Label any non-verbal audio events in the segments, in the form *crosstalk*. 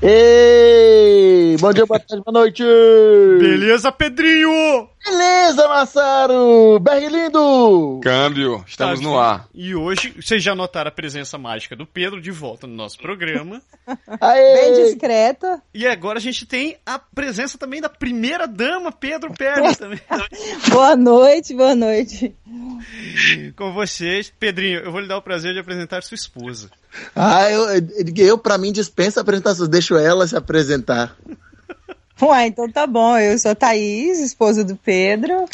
Ei! Bom dia, boa tarde, boa noite! Beleza, Pedrinho? Beleza, Massaro! Berg lindo! Câmbio, estamos Tá no ar. E hoje, vocês já notaram a presença mágica do Pedro de volta no nosso programa. *laughs* Aê! Bem discreta. E agora a gente tem a presença também da primeira dama, Pedro Pérez, também. *laughs* Boa noite, boa noite. Com vocês. Pedrinho, eu vou lhe dar o prazer de apresentar sua esposa. Ah, eu, eu, pra mim, dispensa apresentações, deixo ela se apresentar. *laughs* Ué, então tá bom. Eu sou a Thaís, esposa do Pedro.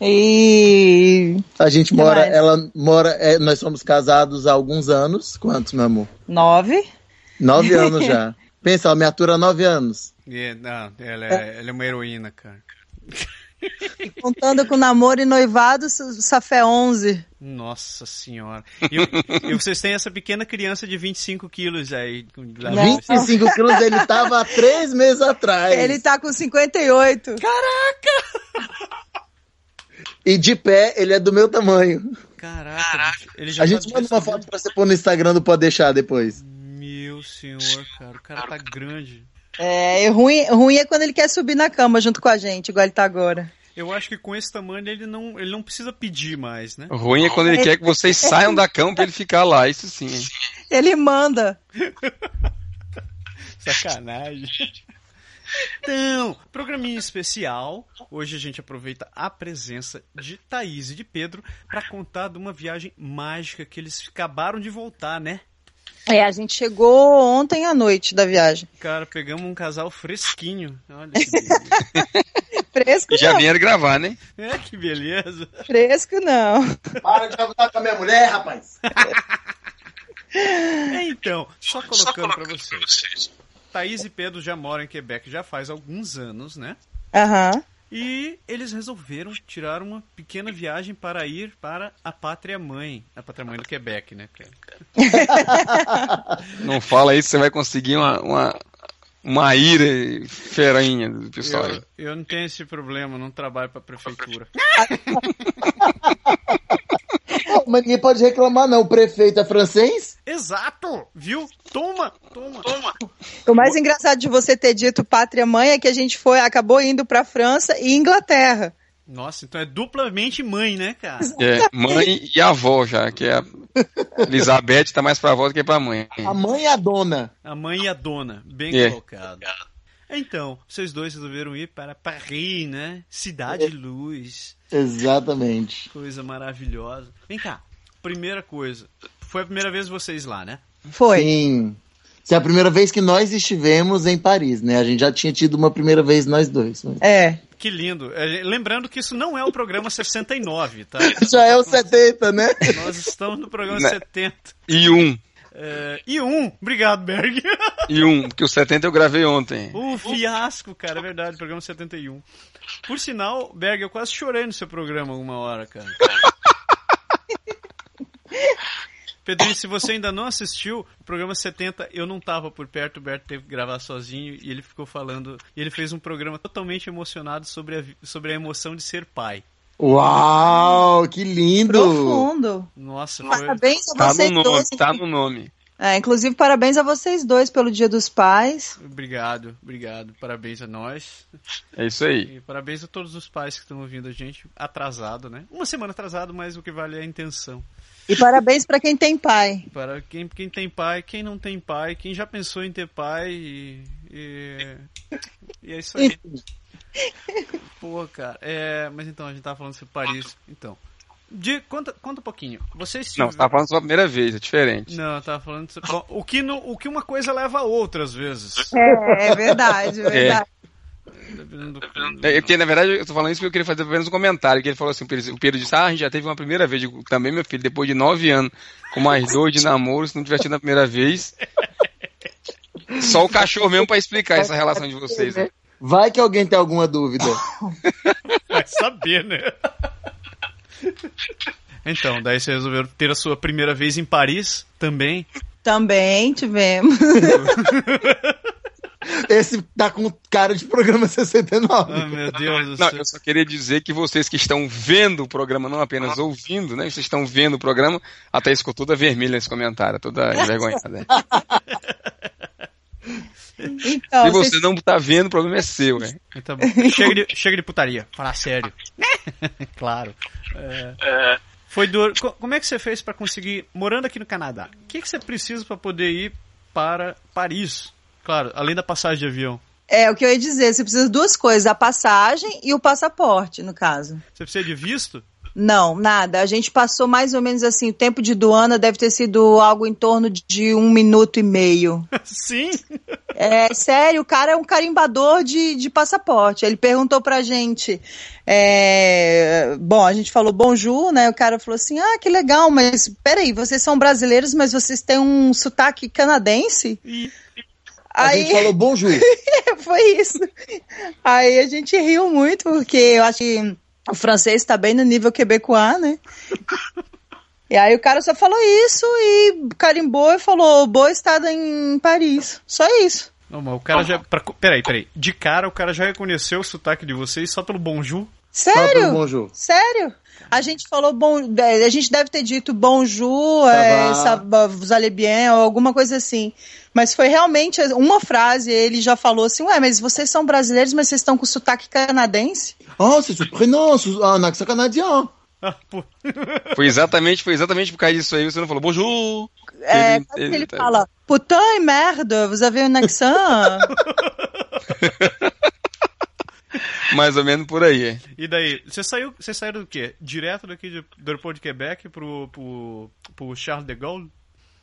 E. A gente Que mora, mais? ela mora, é, nós somos casados há alguns anos. Quantos, meu amor? Nove. Nove anos *laughs* já. Pensa, ela me atura há nove anos. E, não, ela é, ela é uma heroína, cara. E contando com namoro e noivado, Safé 11. Nossa senhora. E, e vocês têm essa pequena criança de 25 quilos aí. lá- Não. 25 quilos ele tava há três meses atrás. Ele tá com 58. E de pé, ele é do meu tamanho. Caraca, ele já A tá gente manda uma foto pra você pôr no Instagram do Pode Deixar depois. Meu senhor, cara, o cara tá grande. É, e ruim, ruim é quando ele quer subir na cama junto com a gente, igual ele tá agora. Eu acho que com esse tamanho ele não, ele não precisa pedir mais, né? O ruim é quando ele quer que vocês saiam da cama pra ele ficar lá, isso sim. hein? Ele manda. *laughs* Sacanagem. Então, programinha especial. Hoje a gente aproveita a presença de Thaís e de Pedro para contar de uma viagem mágica que eles acabaram de voltar, né? É, a gente chegou ontem à noite da viagem. Cara, pegamos um casal fresquinho. Olha que *laughs* beleza. Fresco já não. vieram gravar, né? é, que beleza. Fresco não. Para de falar com a minha mulher, rapaz. Então, só colocando para vocês. Thaís e Pedro já moram em Quebec já faz alguns anos, né? Aham. E eles resolveram tirar uma pequena viagem para ir para a pátria mãe. A pátria mãe do Quebec, né, cara? *laughs* Não fala isso, você vai conseguir uma, uma, uma ira ferinha do pessoal. Eu, eu não tenho esse problema, não trabalho para a *laughs* Mas ninguém pode reclamar, não. O prefeito é francês? Exato! Viu? Toma! Toma! Toma! O mais engraçado de você ter dito pátria mãe é que a gente foi, acabou indo pra França e Inglaterra. Nossa, então é duplamente mãe, né, cara? É, mãe e avó já, que é a Elizabeth tá mais pra avó do que pra mãe. A mãe e a dona. A mãe e a dona, bem É. colocado. Então, vocês dois resolveram ir para Paris, né? Cidade de luz. Exatamente. Coisa maravilhosa. Vem cá, primeira coisa. Foi a primeira vez vocês lá, né? Foi. Sim. Essa é a primeira vez que nós estivemos em Paris, né? A gente já tinha tido uma primeira vez nós dois. mas- É. Que lindo. É, Lembrando que isso não é o programa 69, tá? *laughs* Já é o 70, né? Nós estamos no programa Né? 70. E um. É, e um, obrigado, Berg. *laughs* E um, porque o 70 eu gravei ontem. O fiasco, cara, é verdade, programa 71. Por sinal, Berg, eu quase chorei no seu programa uma hora, cara. *laughs* Pedrinho, se você ainda não assistiu, o programa 70 eu não tava por perto, o Berto teve que gravar sozinho e ele ficou falando. E ele fez um programa totalmente emocionado sobre a, sobre a emoção de ser pai. Uau, que lindo! Profundo. Nossa, foi. Parabéns a Tá vocês no nome, dois. tá no nome. É, inclusive, parabéns a vocês dois pelo Dia dos Pais. Obrigado, obrigado. Parabéns a nós. É isso aí. E parabéns a todos os pais que estão ouvindo a gente atrasado, né? Uma semana atrasado, mas o que vale é a intenção. E parabéns pra quem tem pai. Para quem, quem tem pai, quem não tem pai, quem já pensou em ter pai e. E, e é isso aí. *laughs* Pô, cara. É, mas então, a gente tava falando sobre Paris. Então. De, conta, conta um pouquinho. Vocês Não, você tá falando sua primeira vez, é diferente. Não, eu tava falando sobre. Bom, o, que não, o que uma coisa leva a outra, às vezes. É, é verdade, é verdade. Dependendo do- É, porque, na verdade, eu tô falando isso porque eu queria fazer apenas um comentário. Que ele falou assim: o Pedro- disse, ah, a gente já teve uma primeira vez. Digo, também, meu filho, depois de nove anos, com mais dois de namoro, se não tiver tido a primeira vez. Só o cachorro mesmo pra explicar essa relação de vocês. né? Vai que alguém tem alguma dúvida. *laughs* Vai saber, né? Então, daí você resolveu ter a sua primeira vez em Paris também. Também tivemos. *laughs* Esse tá com cara de programa 69. Ah, meu Deus do Não, céu. eu só queria dizer que vocês que estão vendo o programa, não apenas ouvindo, né? Vocês estão vendo o programa, até ficou toda vermelha nesse comentário, toda envergonhada. *laughs* Então, Se vocês- você não tá vendo, o problema é seu, né? Tá bom. Chega de, *laughs* chega de putaria, falar sério. *laughs* claro. É. Foi duro. Co- Como é que você fez pra conseguir, morando aqui no Canadá, o que, que você precisa pra poder ir para Paris? Claro, além da passagem de avião. É, o que eu ia dizer, você precisa de duas coisas, a passagem e o passaporte, no caso. Você precisa de visto? Não, nada. A gente passou mais ou menos assim, o tempo de doana deve ter sido algo em torno de um minuto e meio. *laughs* Sim. É sério, o cara é um carimbador de, de passaporte. Ele perguntou pra gente. é, bom, a gente falou bonjour, né? O cara falou assim: ah, que legal, mas peraí, vocês são brasileiros, mas vocês têm um sotaque canadense? E A Aí gente falou bonjour. *laughs* foi isso. Aí a gente riu muito, porque eu acho que o francês tá bem no nível quebecois, né? E aí o cara só falou isso e carimbou e falou boa estada em Paris. Só isso. Não, mas o cara já. Pra, peraí, peraí. De cara, o cara já reconheceu o sotaque de vocês só pelo bonjour? Só pelo Sério? bonjour. Sério? A gente falou bom, é, a gente deve ter dito bonjour, é, vous allez bien, ou alguma coisa assim. Mas foi realmente uma frase, ele já falou assim, ué, mas vocês são brasileiros, mas vocês estão com sotaque canadense? Oh, c'est surprenant, ah, un accent canadien. Ah. *laughs* Foi exatamente, foi exatamente por causa disso aí, você não falou bonjour. É, Ele- ele ele tá- fala, putain e merda, vous avez un accent? *laughs* Mais ou menos por aí. E daí, você saiu, você saiu do quê? Direto daqui de- do aeroporto de Quebec pro, pro, pro Charles de Gaulle?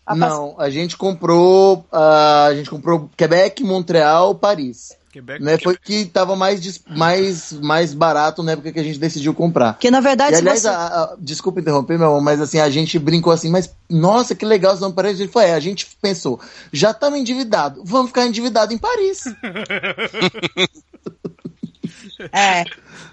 A Não, a gente comprou, ah, a gente comprou Quebec, Montreal, Paris. Quebec? Né? Foi que tava mais, dis- mais, mais barato na época que a gente decidiu comprar. Porque na verdade, E, aliás, você... a- a- desculpa interromper, meu amor, mas assim, a gente brincou assim, mas nossa, que legal, não Paris. A gente foi, é, a gente pensou, já estamos endividados, vamos ficar endividado em Paris. *laughs* É.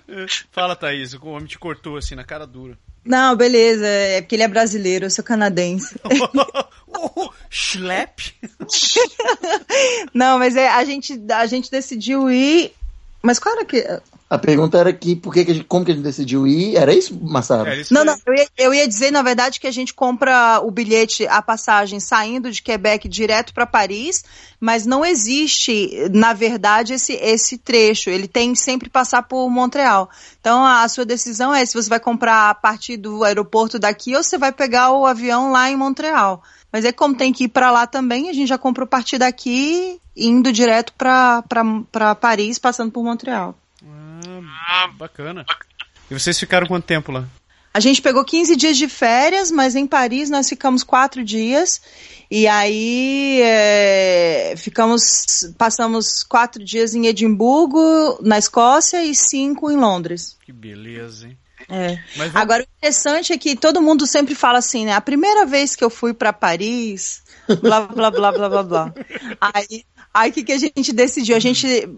*laughs* Fala, Thaís, o homem te cortou assim na cara dura. Não, beleza, é porque ele é brasileiro, eu sou canadense. *laughs* oh, Schlepp? *laughs* Não, mas é, a gente, a gente decidiu ir. Mas qual era que. A pergunta era que, por que que a gente, como que a gente decidiu ir? Era isso, Massaro? É, isso Não, não, eu ia, eu ia dizer, na verdade, que a gente compra o bilhete, a passagem saindo de Quebec direto para Paris, mas não existe, na verdade, esse, esse trecho. Ele tem que sempre passar por Montreal. Então, a, a sua decisão é se você vai comprar a partir do aeroporto daqui ou você vai pegar o avião lá em Montreal. Mas é como tem que ir para lá também, a gente já comprou a partir daqui, indo direto para Paris, passando por Montreal. Ah, bacana. E vocês ficaram quanto tempo lá? A gente pegou 15 dias de férias, mas em Paris nós ficamos quatro dias. E aí é, ficamos, passamos quatro dias em Edimburgo, na Escócia, e cinco em Londres. Que beleza, hein? É. Mas vamos- Agora o interessante é que todo mundo sempre fala assim, né? A primeira vez que eu fui para Paris, blá blá blá blá blá blá. *laughs* Aí Aí o que, que a gente decidiu? A gente.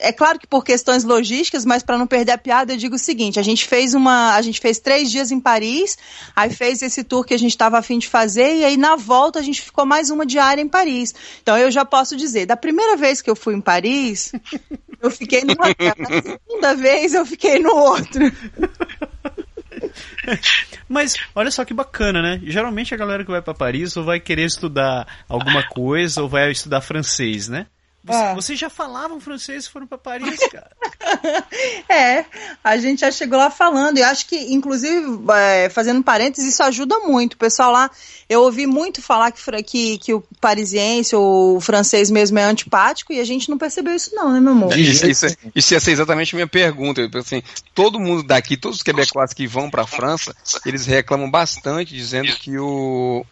É claro que por questões logísticas, mas para não perder a piada, eu digo o seguinte: a gente fez uma. A gente fez três dias em Paris, aí fez esse tour que a gente estava afim de fazer, e aí na volta a gente ficou mais uma diária em Paris. Então eu já posso dizer, da primeira vez que eu fui em Paris, eu fiquei hotel. Da segunda vez eu fiquei no outro. *laughs* *laughs* Mas olha só que bacana, né? Geralmente a galera que vai pra Paris ou vai querer estudar alguma coisa ou vai estudar francês, né? Você- É. Vocês já falavam francês e foram pra Paris, *laughs* cara. É, a gente já chegou lá falando, e acho que, inclusive, é, fazendo parênteses, isso ajuda muito. O pessoal lá, eu ouvi muito falar que, que, que o parisiense ou o francês mesmo é antipático, e a gente não percebeu isso, não, né, meu amor? De Isso, jeito isso, isso ia ser exatamente a minha pergunta. Eu, Assim, todo mundo daqui, todos os quebecois que vão para a França, eles reclamam bastante, dizendo que o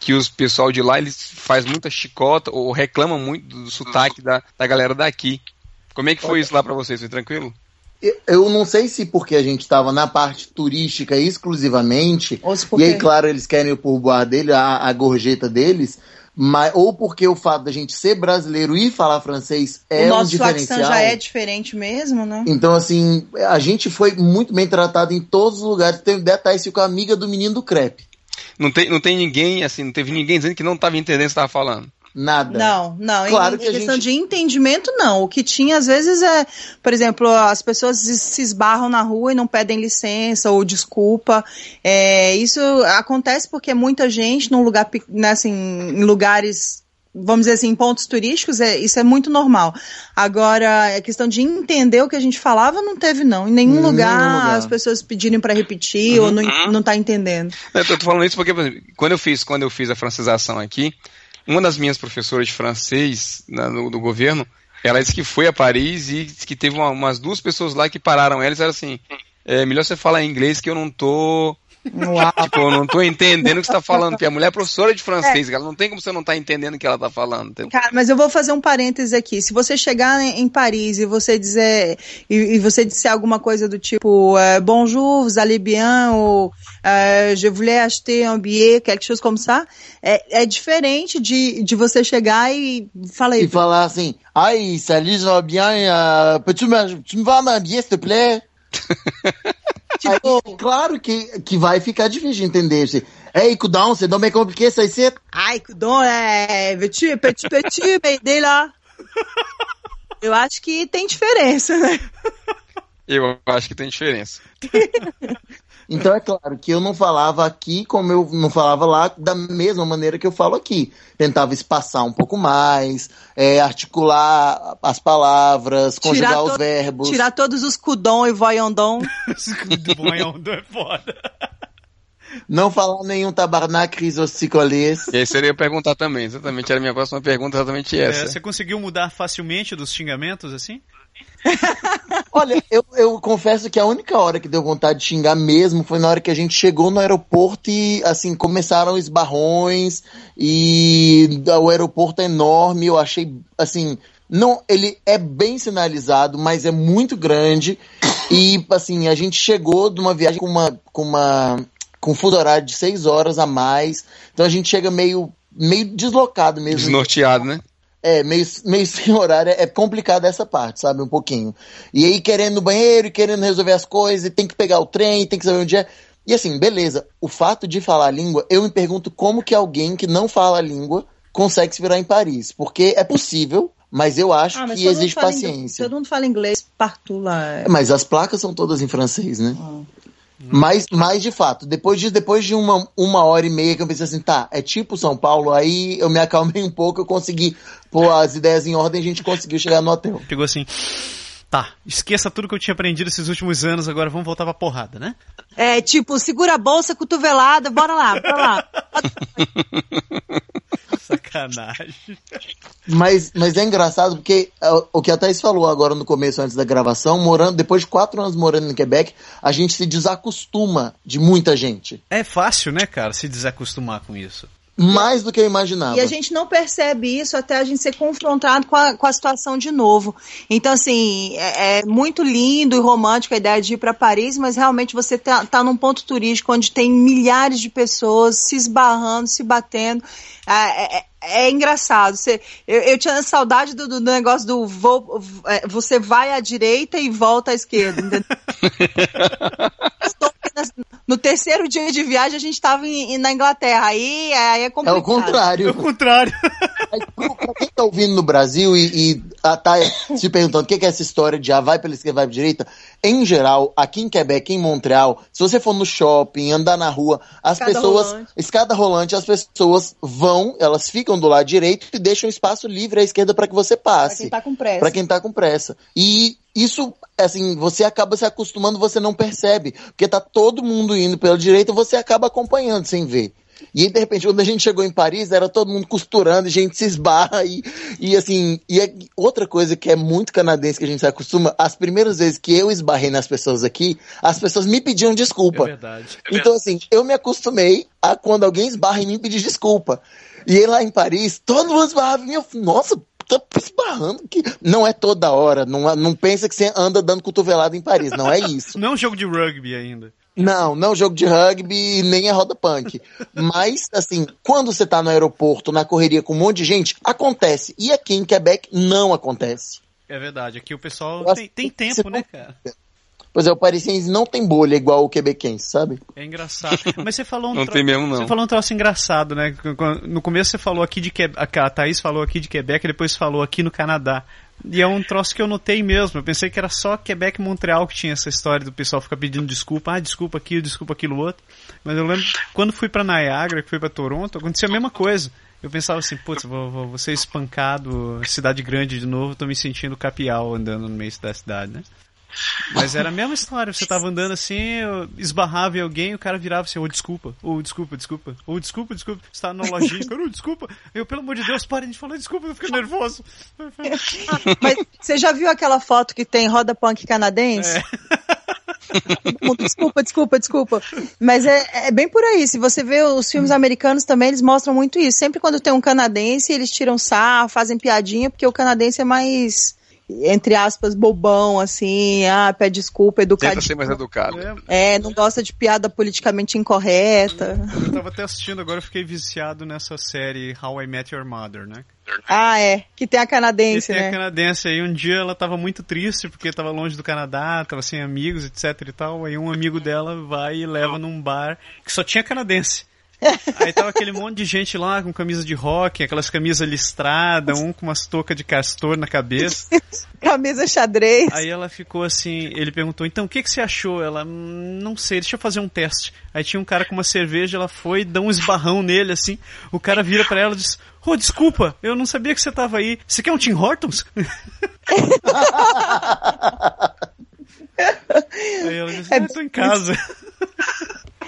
que os pessoal de lá eles faz muita chicota ou reclamam muito do sotaque da, da galera daqui. Como é que foi isso lá pra vocês? Foi tranquilo? Eu não sei se porque a gente estava na parte turística exclusivamente, Ou se e aí, claro, eles querem o pourboire dele, a, a gorjeta deles, mas, ou porque o fato da gente ser brasileiro e falar francês é o um nosso diferencial. accent já é diferente mesmo, né? Então, assim, a gente foi muito bem tratado em todos os lugares. Tem detalhes com a amiga do menino do crepe. Não tem, não tem ninguém, assim, não teve ninguém dizendo que não tava entendendo o que você tava falando. Nada. Não, não. Em- Claro em, que a questão gente- de entendimento, não. O que tinha, às vezes, é, por exemplo, as pessoas se esbarram na rua e não pedem licença ou desculpa. É, isso acontece porque muita gente num lugar, né, assim, em lugares, vamos dizer assim, em pontos turísticos, é, isso é muito normal. Agora, a questão de entender o que a gente falava, não teve, não. Em nenhum, Nenhum lugar, lugar. as pessoas pedirem para repetir ou não, não tá entendendo. Eu tô, falando isso porque, por exemplo, quando eu fiz, quando eu fiz a francização aqui, uma das minhas professoras de francês na- no- do governo, ela disse que foi a Paris e disse que teve uma- umas duas pessoas lá que pararam ela e disseram assim, é melhor você falar em inglês que eu não tô, Uau. tipo, eu não tô entendendo o que você tá falando, porque a mulher é professora de francês, ela não tem como você não tá entendendo o que ela tá falando. entendeu? Cara, mas eu vou fazer um parêntese aqui. Se você chegar em Paris e você dizer e, e você disser alguma coisa do tipo euh, bonjour, vous allez bien ou euh, je voulais acheter un billet, quelque chose comme ça, é, é diferente de, de você chegar e falar E falar assim, ai, salut, va bien, euh, peux-tu me, tu me vas m'habiller, s'il te plaît? *laughs* tipo, Aí, claro que, que vai ficar difícil de entender. Assim, Ei, coudon, c'est donc bien compliqué, ça ici? ai, Kudon, é, veux-tu, petit, petit, m'aider *laughs* lá? Eu acho que tem diferença, né? Eu acho que tem diferença. *laughs* Então é claro que eu não falava aqui como eu não falava lá, da mesma maneira que eu falo aqui. Tentava espaçar um pouco mais, é, articular as palavras, conjugar Tirar os verbos. Tirar todos os Kudon e Voyondon. *laughs* Do Bonhondo é foda. Não falar nenhum tabarnak risossicolês. E aí seria perguntar também, exatamente, era a minha próxima pergunta, exatamente É, essa. você conseguiu mudar facilmente dos xingamentos, assim? Olha, eu, eu confesso que a única hora que deu vontade de xingar mesmo foi na hora que a gente chegou no aeroporto e, assim, começaram os barrões e o aeroporto é enorme, eu achei, assim, não, ele é bem sinalizado, mas é muito grande e, assim, a gente chegou de uma viagem com uma, com uma, com fuso horário de seis horas a mais, então a gente chega meio, meio deslocado mesmo. Desnorteado, né? É, meio, meio *laughs* sem horário, é complicado essa parte, sabe? Um pouquinho. E aí querendo no banheiro, e querendo resolver as coisas, e tem que pegar o trem, tem que saber onde é. E assim, beleza, o fato de falar a língua, eu me pergunto como que alguém que não fala a língua consegue se virar em Paris. Porque é possível, mas eu acho Ah, mas que fala paciência. inglês- Todo mundo fala inglês, partout lá. Mas as placas são todas em francês, né? Ah. Mas, mas de fato, depois de, depois de uma, uma hora e meia que eu pensei assim, tá, é tipo São Paulo, aí eu me acalmei um pouco, eu consegui pôr as ideias em ordem a gente conseguiu chegar no hotel. Pegou assim. Tá, esqueça tudo que eu tinha aprendido esses últimos anos, agora vamos voltar pra porrada, né? É tipo, segura a bolsa, cotovelada, bora lá, bora lá. Sacanagem. Mas, mas é engraçado porque é, o que a Thaís falou agora no começo, antes da gravação, morando, depois de quatro anos morando no Quebec, a gente se desacostuma de muita gente. É fácil, né, cara, se desacostumar com isso. Mais do que eu imaginava. E a gente não percebe isso até a gente ser confrontado com a, com a situação de novo. Então, assim, é, é muito lindo e romântico a ideia de ir para Paris, mas realmente você tá, tá num ponto turístico onde tem milhares de pessoas se esbarrando, se batendo. É, é- é engraçado. Você, eu, eu tinha saudade do, do negócio do vou, é, você vai à direita e volta à esquerda. *laughs* entendeu? Eu tô aqui na- no terceiro dia de viagem a gente estava na Inglaterra. Aí, aí é É complicado. o contrário. Ao contrário. Aí, pro- pra quem tá ouvindo no Brasil e, e ah, tá se perguntando o que que é essa história de ah, vai pela esquerda, vai pra direita, em geral, aqui em Quebec, em Montreal, se você for no shopping, andar na rua, as Escada pessoas, rolante. escada rolante, as pessoas vão, elas ficam do lado direito e deixam espaço livre à esquerda para que você Pra passe. quem tá com pressa. Pra quem tá com pressa. E isso, assim, você acaba se acostumando, você não percebe. Porque tá todo mundo indo pela direita, você acaba acompanhando sem ver. E aí, de repente, quando a gente chegou em Paris, era todo mundo costurando, e gente se esbarra e, e assim, e é outra coisa que é muito canadense que a gente se acostuma, as primeiras vezes que eu esbarrei nas pessoas aqui, as pessoas me pediam É desculpa. verdade. Então, assim, eu me acostumei a quando alguém esbarra em mim pedir desculpa. E aí lá em Paris, todo mundo esbarrava em mim. Eu nossa, tá esbarrando que não é toda hora, não, não pensa que você anda dando cotovelada em Paris, não é isso. Não é um jogo de rugby ainda. Não, não é jogo de rugby nem é roda punk. Mas, assim, quando você tá no aeroporto, na correria com um monte de gente, acontece. E aqui em Quebec não acontece. É verdade, aqui o pessoal tem, tem tempo, né, cara? Pois é, o parisiense não tem bolha igual o quebequense, sabe? É engraçado. Mas você falou um *laughs* Não tro- tem mesmo, não. Você falou um troço engraçado, né? No começo você falou aqui de Quebec, a Thaís falou aqui de Quebec e depois falou aqui no Canadá. E é um troço que eu notei mesmo. Eu pensei que era só Quebec e Montreal que tinha essa história do pessoal ficar pedindo desculpa. Ah, desculpa aquilo, desculpa aquilo outro. Mas eu lembro, quando fui pra Niagara, que fui pra Toronto, acontecia a mesma coisa. Eu pensava assim, putz, vou, vou, vou ser espancado, cidade grande de novo, tô me sentindo capial andando no meio da cidade, né? Mas era a mesma história, você tava andando assim, eu esbarrava em alguém, o cara virava assim, ô desculpa, ô desculpa, desculpa, ô desculpa, desculpa, você tá na lojinha, cara, ô desculpa, eu pelo amor de Deus, parem de falar desculpa, eu fico nervoso. *laughs* Mas você já viu aquela foto que tem roda punk canadense? Mundo, Desculpa, desculpa, desculpa. Mas é, é bem por aí. Se você vê os filmes americanos também, eles mostram muito isso. Sempre quando tem um canadense, eles tiram sarro, fazem piadinha, porque o canadense é mais, entre aspas, bobão, assim, ah, pede desculpa, Tenta educadinho. ser mais educado. É, É, não gosta de piada politicamente incorreta. eu tava até assistindo, agora eu fiquei viciado nessa série How I Met Your Mother, né? Ah, é. Que tem a E canadense, tem a né? canadense aí, um dia ela tava muito triste porque tava longe do Canadá, tava sem amigos, etc e tal. Aí um amigo dela vai e leva num bar que só tinha canadense. *laughs* Aí tava aquele monte de gente lá com camisa de rock, aquelas camisas listradas, um com umas toucas de castor na cabeça. *laughs* Camisa xadrez. Aí ela ficou assim, ele perguntou, então o que, que você achou? Ela, "Hum, não sei, deixa eu fazer um teste. Aí tinha um cara com uma cerveja, ela foi, dá um esbarrão nele, assim. O cara vira pra ela e diz, ô, desculpa, eu não sabia que você tava aí. Você quer um Tim Hortons? *laughs* Aí ela disse, ah, eu tô em casa.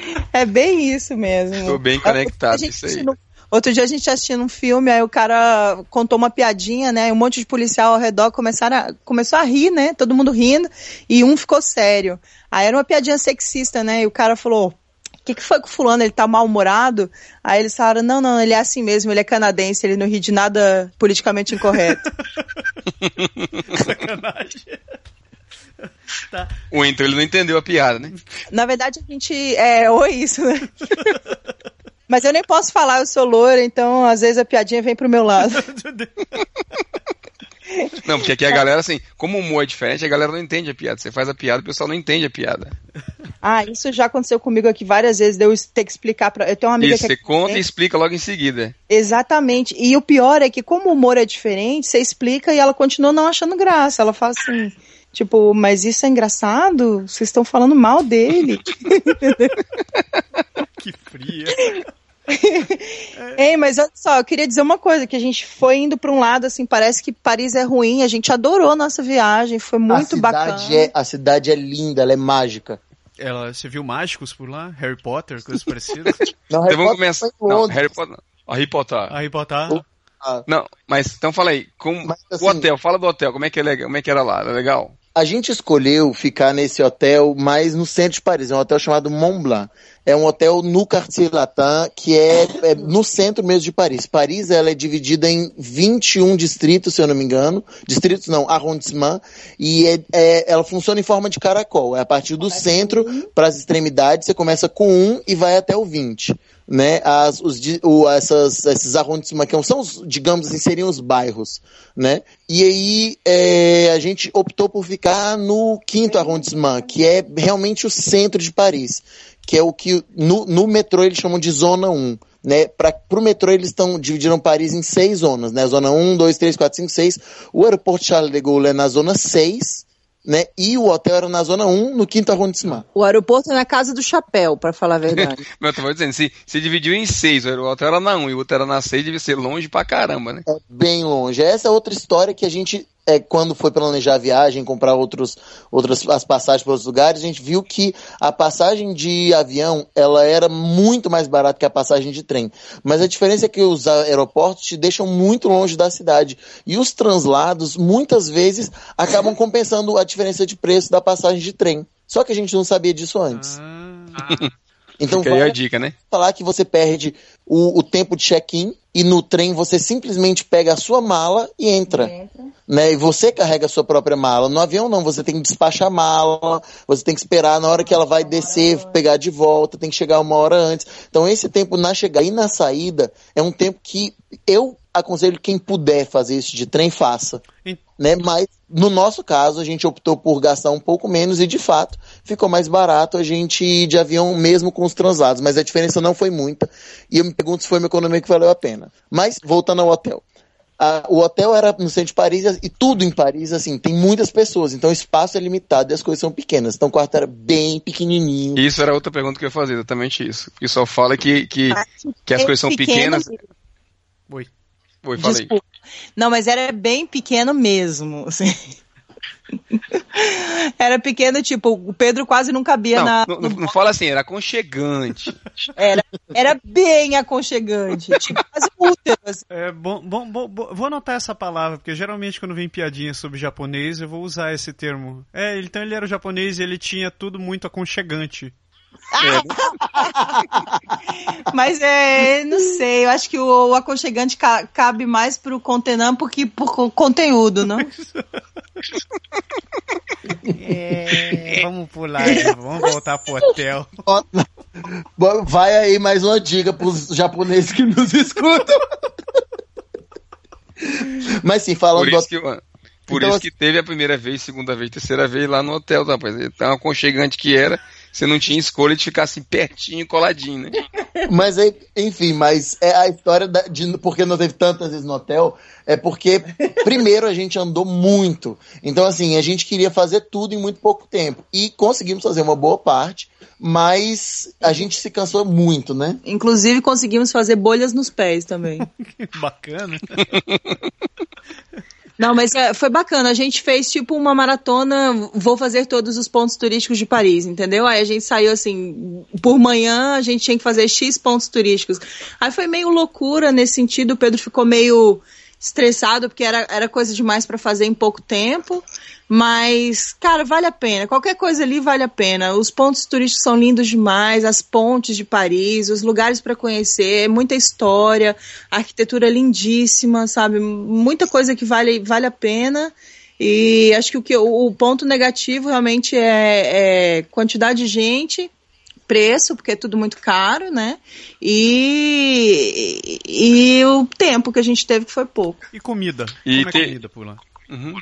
*laughs* É bem isso mesmo. Tô bem Outro conectado, dia a gente isso aí. assistindo- Outro dia a gente assistindo um filme, aí o cara contou uma piadinha, né? e Um monte de policial ao redor começaram a, começou a rir, né? Todo mundo rindo, e um ficou sério. Aí era uma piadinha sexista, né? E o cara falou, o que, que foi com o fulano? Ele tá mal-humorado? Aí eles falaram, não, não, ele é assim mesmo, ele é canadense, ele não ri de nada politicamente incorreto. *laughs* *laughs* Sacanagem. *laughs* Tá. Ou então ele não entendeu a piada, né? Na verdade, a gente. É, ou isso, né? *laughs* Mas eu nem posso falar, eu sou loura, então às vezes a piadinha vem pro meu lado. *laughs* Não, porque aqui a galera, assim, como o humor é diferente, a galera não entende a piada. Você faz a piada, o pessoal não entende a piada. Ah, isso já aconteceu comigo aqui várias vezes, de eu ter que explicar pra. Eu tenho uma amiga Isso, que é você conta e explica logo em seguida. Exatamente. E o pior é que, como o humor é diferente, você explica e ela continua não achando graça. Ela fala assim. Tipo, mas isso é engraçado? Vocês estão falando mal dele. *laughs* Que fria. *laughs* Ei, mas olha só, eu queria dizer uma coisa, que a gente foi indo pra um lado, assim, parece que Paris é ruim, a gente adorou nossa viagem, foi muito a bacana. É, a cidade é linda, ela é mágica. Ela, você viu mágicos por lá? Harry Potter, coisas parecidas? *laughs* Não, Então Harry vamos Potter começar. Não. Harry Potter. Harry Potter. Harry Potter. Ah, Não, mas então fala aí, com Mas, assim- o hotel, fala do hotel, como é que é legal, como é que era lá, era legal? A gente escolheu ficar nesse hotel mais no centro de Paris, é um hotel chamado Mont Blanc. É um hotel no Quartier Latin, que é, é no centro mesmo de Paris. Paris ela é dividida em 21 distritos, se eu não me engano. Distritos não, arrondissement. E é- é- ela funciona em forma de caracol. É a partir do centro para as extremidades, você começa com um e vai até o 20. Né, as, os, o, essas, esses arrondissements que são, os, digamos assim, seriam os bairros, né? E aí é, a gente optou por ficar no quinto arrondissement, que é realmente o centro de Paris, que é o que no, no metrô eles chamam de zona 1. Né, para o metrô eles estão dividiram Paris em seis zonas, né? Zona 1, 2, 3, 4, 5, 6. O aeroporto Charles de Gaulle é na zona 6, né? E o hotel era na zona 1, no quinto arrondissement. O aeroporto é na casa do chapéu, pra falar a verdade. *laughs* Mas eu tava dizendo, se, se dividiu em seis, o hotel era na um e o outro era na seis, devia ser longe pra caramba, né? É bem longe. Essa é outra história que a gente, é, quando foi planejar a viagem, comprar outros, outras as passagens para outros lugares, a gente viu que a passagem de avião ela era muito mais barata que a passagem de trem. Mas a diferença é que os aeroportos te deixam muito longe da cidade. E os translados, muitas vezes, acabam compensando a diferença de preço da passagem de trem. Só que a gente não sabia disso antes. Ah, Então Fica aí a vale dica, né? falar que você perde o, o tempo de check-in, e no trem você simplesmente pega a sua mala e entra. entra. Né? E você carrega a sua própria mala. No avião não, você tem que despachar a mala, você tem que esperar na hora que ela vai descer, pegar de volta, tem que chegar uma hora antes. Então esse tempo na chegada e na saída é um tempo que eu aconselho quem puder fazer isso de trem, faça. Né? Mas no nosso caso, a gente optou por gastar um pouco menos e de fato ficou mais barato a gente ir de avião mesmo com os translados, mas a diferença não foi muita. E eu me pergunto se foi uma economia que valeu a pena. Mas voltando ao hotel. o hotel era no centro de Paris e tudo em Paris, assim, tem muitas pessoas, então o espaço é limitado e as coisas são pequenas. Então o quarto era bem pequenininho. Isso era outra pergunta que eu ia fazer, exatamente isso. Porque só fala que, que, que as coisas são pequenas. Oi. Oi, falei. Desculpa. Não, mas era bem pequeno mesmo, *laughs* assim. Era pequeno, tipo, o Pedro quase não cabia não, na. Não, não, não, fala assim, era aconchegante. Era, era bem aconchegante. tipo, quase útero. Assim. É, bom, bom, bom, vou anotar essa palavra, porque geralmente quando vem piadinha sobre japonês, eu vou usar esse termo. É, então ele era japonês e ele tinha tudo muito aconchegante. É. *laughs* Mas é, não sei, eu acho que o, o aconchegante ca, cabe mais pro contenampo que por conteúdo, não? É, vamos pular, vamos voltar pro hotel. Vai aí mais uma dica pros japoneses que nos escutam. Mas sim, falando por isso do... que, Por então, isso que teve a primeira vez, segunda vez, terceira vez lá no hotel, rapaz. Tão aconchegante que era você não tinha escolha de ficar assim pertinho, coladinho, né? *laughs* Mas aí, enfim, mas é a história da, de porque não teve tantas vezes no hotel, é porque primeiro a gente andou muito. Então, assim, a gente queria fazer tudo em muito pouco tempo. E conseguimos fazer uma boa parte, mas a gente se cansou muito, né? Inclusive conseguimos fazer bolhas nos pés também. *laughs* Bacana. *laughs* Não, mas é, foi bacana. A gente fez tipo uma maratona, vou fazer todos os pontos turísticos de Paris, entendeu? Aí a gente saiu assim, por manhã a gente tinha que fazer X pontos turísticos. Aí foi meio loucura nesse sentido, o Pedro ficou meio estressado porque era, era coisa demais para fazer em pouco tempo. Mas, cara, vale a pena. Qualquer coisa ali vale a pena. Os pontos turísticos são lindos demais, as pontes de Paris, os lugares para conhecer, muita história, arquitetura lindíssima, sabe? Muita coisa que vale, vale a pena. E acho que o, que, o ponto negativo realmente é, é quantidade de gente, preço, porque é tudo muito caro, né? E, e, e, o tempo que a gente teve que foi pouco. E comida? E Como é comida por lá? Uhum.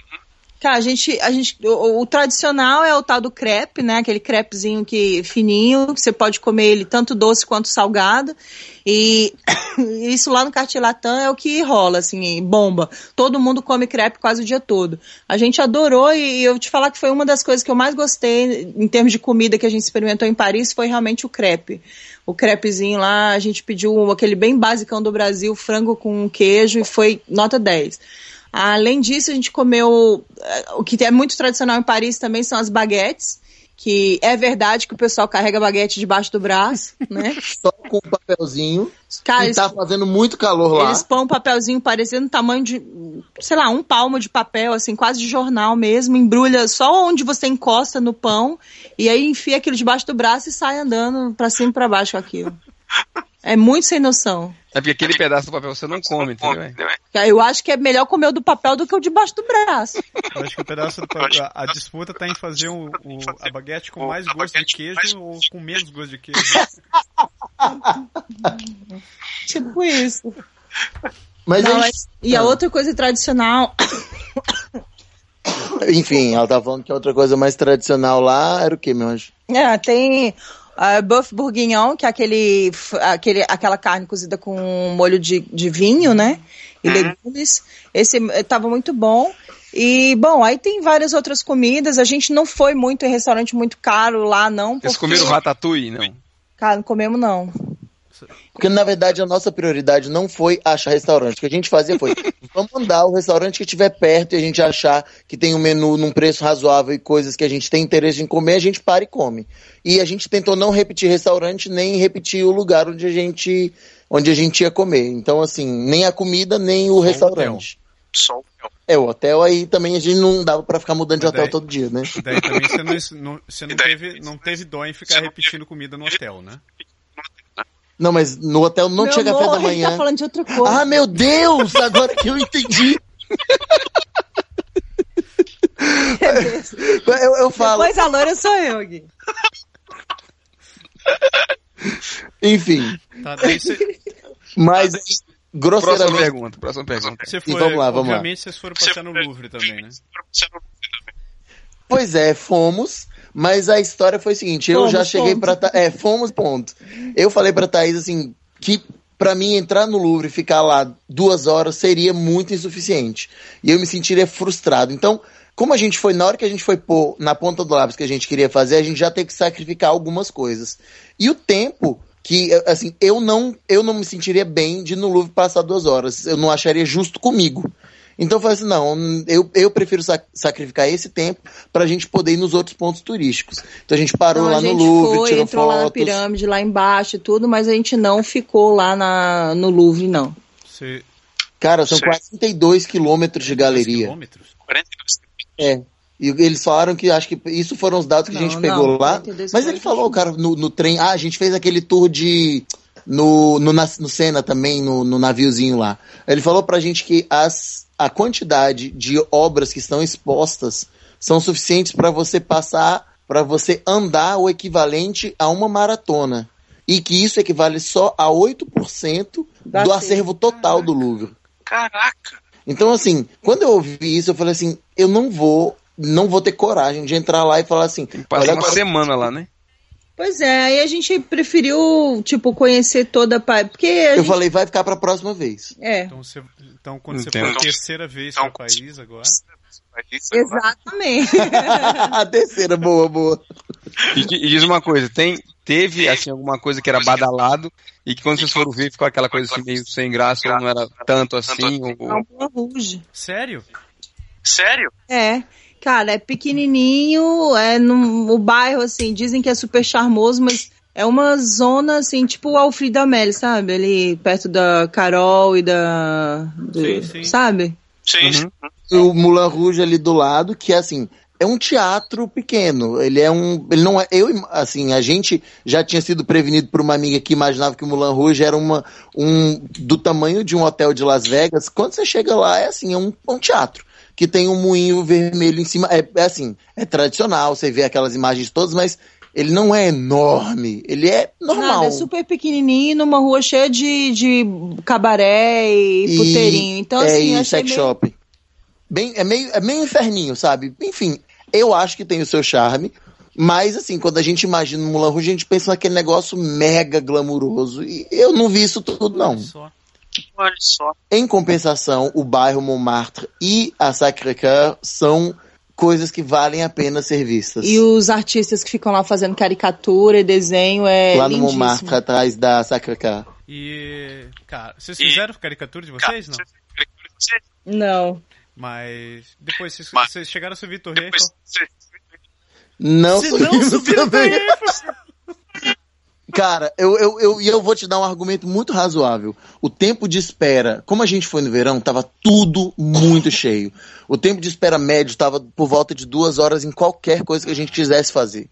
Cara, a gente, a gente, o, o, tradicional é o tal do crepe, né? Aquele crepezinho que fininho, que você pode comer ele tanto doce quanto salgado. E *coughs* isso lá no Cartilatã é o que rola, assim, bomba. Todo mundo come crepe quase o dia todo. A gente adorou e eu te falar que foi uma das coisas que eu mais gostei em termos de comida que a gente experimentou em Paris foi realmente o crepe. O crepezinho lá, a gente pediu aquele bem basicão do Brasil, frango com queijo e foi nota 10. Além disso, a gente comeu eh, o que é muito tradicional em Paris também são as baguetes, que é verdade que o pessoal carrega baguete debaixo do braço, né? *laughs* Só com um papelzinho. Cara, e tá fazendo muito calor lá. Eles põem um papelzinho parecendo o tamanho de, sei lá, um palmo de papel, assim, quase de jornal mesmo, embrulha só onde você encosta no pão, e aí enfia aquilo debaixo do braço e sai andando pra cima e pra baixo com aquilo. *laughs* É muito sem noção. É porque aquele pedaço do papel você não come, entendeu? Eu acho que é melhor comer o do papel do que o debaixo do braço. Eu acho que o pedaço do papel. A, disputa tá em fazer o, o, a baguete com mais gosto de queijo ou com menos gosto de queijo. *laughs* tipo isso. Mas, não, mas E a outra coisa tradicional. Enfim, ela tá falando que a outra coisa mais tradicional lá era o que, meu anjo? É, tem uh, buff bourguignon, que é aquele, aquele, aquela carne cozida com molho de, de vinho, né? E uhum. legumes. Esse estava muito bom. E, bom, aí tem várias outras comidas. A gente não foi muito em restaurante muito caro lá, não. Porque... Vocês comeram ratatouille, não? Cara, não comemos, não. Porque, na verdade, a nossa prioridade não foi achar restaurante. O que a gente fazia foi, *laughs* vamos mandar o restaurante que estiver perto e a gente achar que tem um menu num preço razoável e coisas que a gente tem interesse em comer, a gente para e come. E a gente tentou não repetir restaurante, nem repetir o lugar onde a gente, onde a gente ia comer. Então, assim, nem a comida, nem o Só restaurante. Só o hotel. É, o hotel aí também a gente não dava para ficar mudando de hotel daí, todo dia, né? Daí também você não, não, você não, teve, não teve dó em ficar repetindo comida no hotel, né? Não, mas no hotel não Meu tinha café amor, da ele manhã. tá falando de outra coisa. Ah, meu Deus! Agora que eu entendi. Eu, eu falo, Depois a loira sou eu, Gui. enfim. Tá, daí você, Mas, Próxima grosseiramente. pergunta, próxima pergunta. você E foi, vamos lá, vamos lá. obviamente vocês foram passear no Louvre também, né? Pois é, fomos. Mas a história foi o seguinte: eu Fomos, já cheguei. Tha- É, fomos, ponto. Eu falei pra Thaís assim: que pra mim entrar no Louvre e ficar lá duas horas seria muito insuficiente. E eu me sentiria frustrado. Então, como a gente foi, na hora que a gente foi pôr na ponta do lápis que a gente queria fazer, a gente já tem que sacrificar algumas coisas. E o tempo que, assim, eu não, eu não me sentiria bem de ir no Louvre passar duas horas. Eu não acharia justo comigo. Então eu falei assim, não, eu, eu prefiro sac- sacrificar esse tempo pra gente poder ir nos outros pontos turísticos. Então a gente parou Então, lá a no gente Louvre, foi, tirou entrou lá na fotos. pirâmide, lá embaixo e tudo, mas a gente não ficou lá na, no Louvre, não. Você, Cara, são Sim. 42 quilômetros de galeria. quilômetros? 42 É. E eles falaram que acho que isso foram os dados que a Não, gente pegou não, lá. 42 Mas ele quilômetros falou, cara, no, no trem. Ah, a gente fez aquele tour de. No, no, na- no Senna também, no, no naviozinho lá. Ele falou pra gente que as, a quantidade de obras que estão expostas são suficientes para você passar, para você andar o equivalente a uma maratona. E que isso equivale só a 8% Da do acervo. total do Louvre. Caraca! Então, assim, quando eu ouvi isso, eu falei assim, eu não vou, não vou ter coragem de entrar lá e falar assim, Passa uma agora, semana lá, né? Pois é, aí a gente preferiu, tipo, conhecer toda a Paris, porque a eu gente... falei, vai ficar pra próxima vez. É, Então, você, então quando você Entendo. for a terceira vez Então, para Paris agora, Isso exatamente. *laughs* a terceira, boa, boa. E, e diz uma coisa, tem, teve assim alguma coisa que era badalado e que quando vocês foram ver ficou aquela coisa assim meio sem graça ou não era tanto assim ou, ou- É sério? Sério? É. Cara, é pequenininho, é no o bairro, assim, dizem que é super charmoso, mas é uma zona, assim, tipo o Alfredo Amélie, sabe? Ali perto da Carol e da... do- Sim, sim. Sabe? Sim, Uhum. O Moulin Rouge ali do lado, que é assim, é um teatro pequeno. Ele é um, ele não é, eu, assim, a gente já tinha sido prevenido por uma amiga que imaginava que o Moulin Rouge era uma, um, do tamanho de um hotel de Las Vegas. Quando você chega lá, é assim, é um, um teatro. Que tem um moinho vermelho em cima. É, é assim, é tradicional, você vê aquelas imagens todas, mas ele não é enorme. Ele é normal. Nada, é super pequenininho, numa rua cheia de, de cabaré e, E- puteirinho. Então, é, assim, e sex meio... shop. Bem, é, meio, é meio inferninho, sabe? Enfim, eu acho que tem o seu charme. Mas, assim, quando a gente imagina o Mulan Rouge, a gente pensa naquele negócio mega glamuroso. E eu não vi isso tudo, não. Só. Olha só. Em compensação, o bairro Montmartre e a Sacré-Cœur são coisas que valem a pena ser vistas. E os artistas que ficam lá fazendo caricatura e desenho é Lá no lindíssimo. Montmartre, atrás da Sacré-Cœur. E, cara, vocês E- fizeram caricatura de vocês? Não. Não. Mas depois vocês, Mas- vocês chegaram a subir Torre Depois Eiffel? você- Não Se não isso subir a também. Torre Eiffel! Cara, eu, eu, eu, e eu vou te dar um argumento muito razoável. O tempo de espera, como a gente foi no verão, tava tudo muito cheio. O tempo de espera médio tava por volta de duas horas em qualquer coisa que a gente quisesse fazer.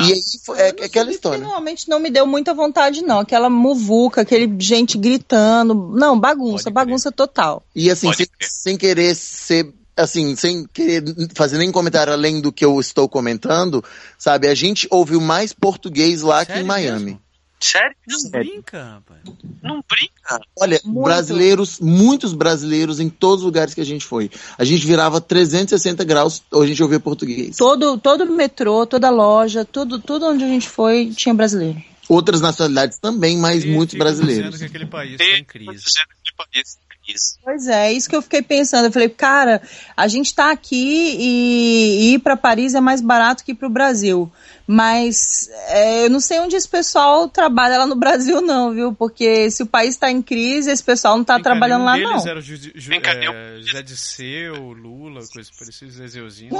E aí foi, é, é aquela história. Normalmente não me deu muita vontade, não. Aquela muvuca, aquele gente gritando. Não, bagunça, bagunça total. E assim, sem, sem querer ser. Assim, sem querer fazer nem comentário além do que eu estou comentando, sabe? A gente ouviu mais português lá que Sério em Miami. mesmo? Sério? Não brinca, rapaz. Não brinca. Olha, Muito. brasileiros, muitos brasileiros em todos os lugares que a gente foi. A gente virava 360 graus, ou a gente ouvia português. Todo, todo metrô, toda loja, tudo, tudo onde a gente foi tinha brasileiro. Outras nacionalidades também, mas E muitos brasileiros. dizendo que aquele país está em crise. dizendo que país crise. Pois é, isso que eu fiquei pensando. Eu falei, cara, a gente tá aqui e ir para Paris é mais barato que ir pro Brasil. Mas é, eu não sei onde esse pessoal trabalha lá no Brasil, não, viu? Porque se o país tá em crise, esse pessoal não tá cá, trabalhando lá, não. era o Ju, Ju, Vem cá, é, Zé de Seu, Lula, coisa parecida, Zezeuzinho.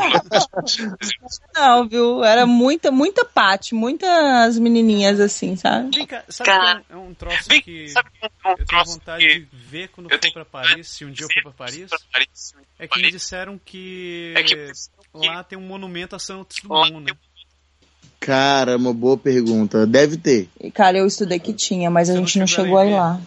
Não, viu? Era muita, muita parte, muitas menininhas assim, sabe? Vem cá, sabe que é um, é troço Vem, que sabe um, um eu tenho vontade que de ver quando eu for pra Paris, se um dia eu for pra Paris, é que me disseram que é que lá tem um monumento a Santos Dumont, né? Cara, uma boa pergunta. Deve ter. E, Cara, eu estudei que tinha, mas a Você não gente não chegou chegou a aí ver. lá.